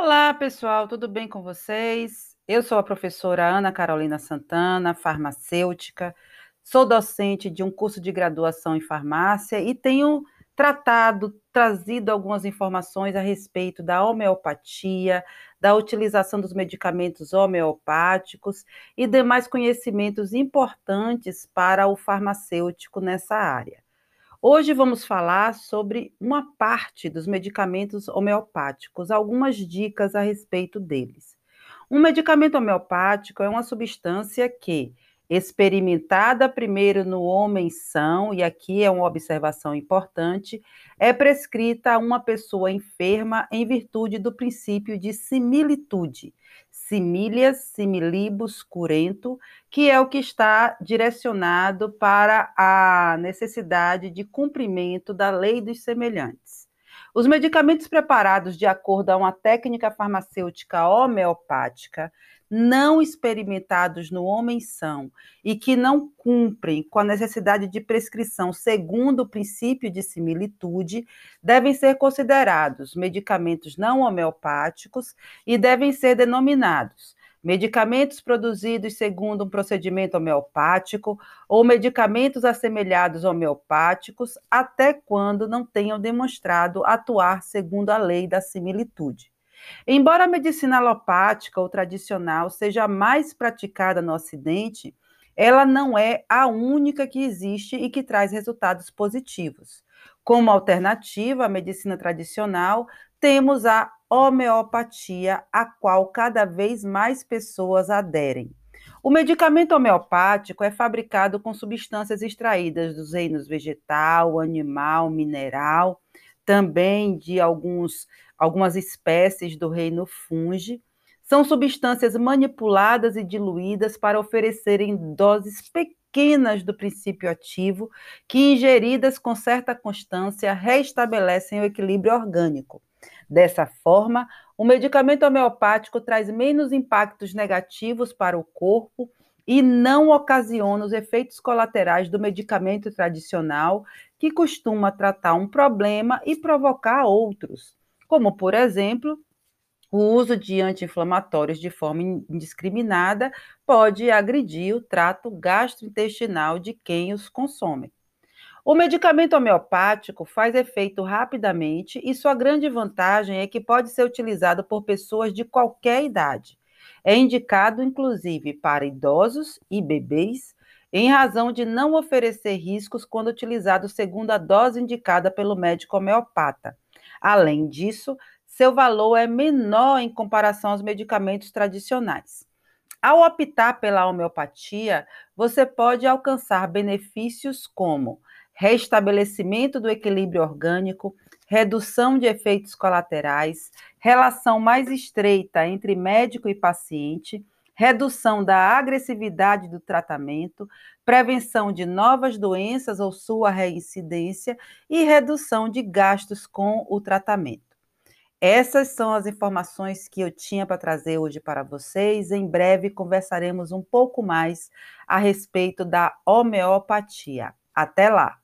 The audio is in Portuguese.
Olá, pessoal, tudo bem com vocês? Eu sou a professora Ana Carolina Santana, farmacêutica, sou docente de um curso de graduação em farmácia e tenho tratado, trazido algumas informações a respeito da homeopatia, da utilização dos medicamentos homeopáticos e demais conhecimentos importantes para o farmacêutico nessa área. Hoje vamos falar sobre uma parte dos medicamentos homeopáticos, algumas dicas a respeito deles. Um medicamento homeopático é uma substância que, experimentada primeiro no homem são, e aqui é uma observação importante, é prescrita a uma pessoa enferma em virtude do princípio de similitude, similias, similibus, curento, que é o que está direcionado para a necessidade de cumprimento da lei dos semelhantes. Os medicamentos preparados de acordo a uma técnica farmacêutica homeopática não experimentados no homem são e que não cumprem com a necessidade de prescrição segundo o princípio de similitude, devem ser considerados medicamentos não homeopáticos e devem ser denominados medicamentos produzidos segundo um procedimento homeopático ou medicamentos assemelhados homeopáticos, até quando não tenham demonstrado atuar segundo a lei da similitude. Embora a medicina alopática ou tradicional seja mais praticada no Ocidente, ela não é a única que existe e que traz resultados positivos. Como alternativa à medicina tradicional, temos a homeopatia, a qual cada vez mais pessoas aderem. O medicamento homeopático é fabricado com substâncias extraídas dos reinos vegetal, animal, mineral, também de alguns algumas espécies do reino fungi, são substâncias manipuladas e diluídas para oferecerem doses pequenas do princípio ativo, que ingeridas com certa constância restabelecem o equilíbrio orgânico. Dessa forma, o medicamento homeopático traz menos impactos negativos para o corpo e não ocasiona os efeitos colaterais do medicamento tradicional, que costuma tratar um problema e provocar outros como, por exemplo, o uso de anti-inflamatórios de forma indiscriminada pode agredir o trato gastrointestinal de quem os consome. O medicamento homeopático faz efeito rapidamente e sua grande vantagem é que pode ser utilizado por pessoas de qualquer idade. É indicado, inclusive, para idosos e bebês, em razão de não oferecer riscos quando utilizado segundo a dose indicada pelo médico homeopata. Além disso, seu valor é menor em comparação aos medicamentos tradicionais. Ao optar pela homeopatia, você pode alcançar benefícios como restabelecimento do equilíbrio orgânico, redução de efeitos colaterais, relação mais estreita entre médico e paciente, redução da agressividade do tratamento, prevenção de novas doenças ou sua reincidência e redução de gastos com o tratamento. Essas são as informações que eu tinha para trazer hoje para vocês. Em breve conversaremos um pouco mais a respeito da homeopatia. Até lá!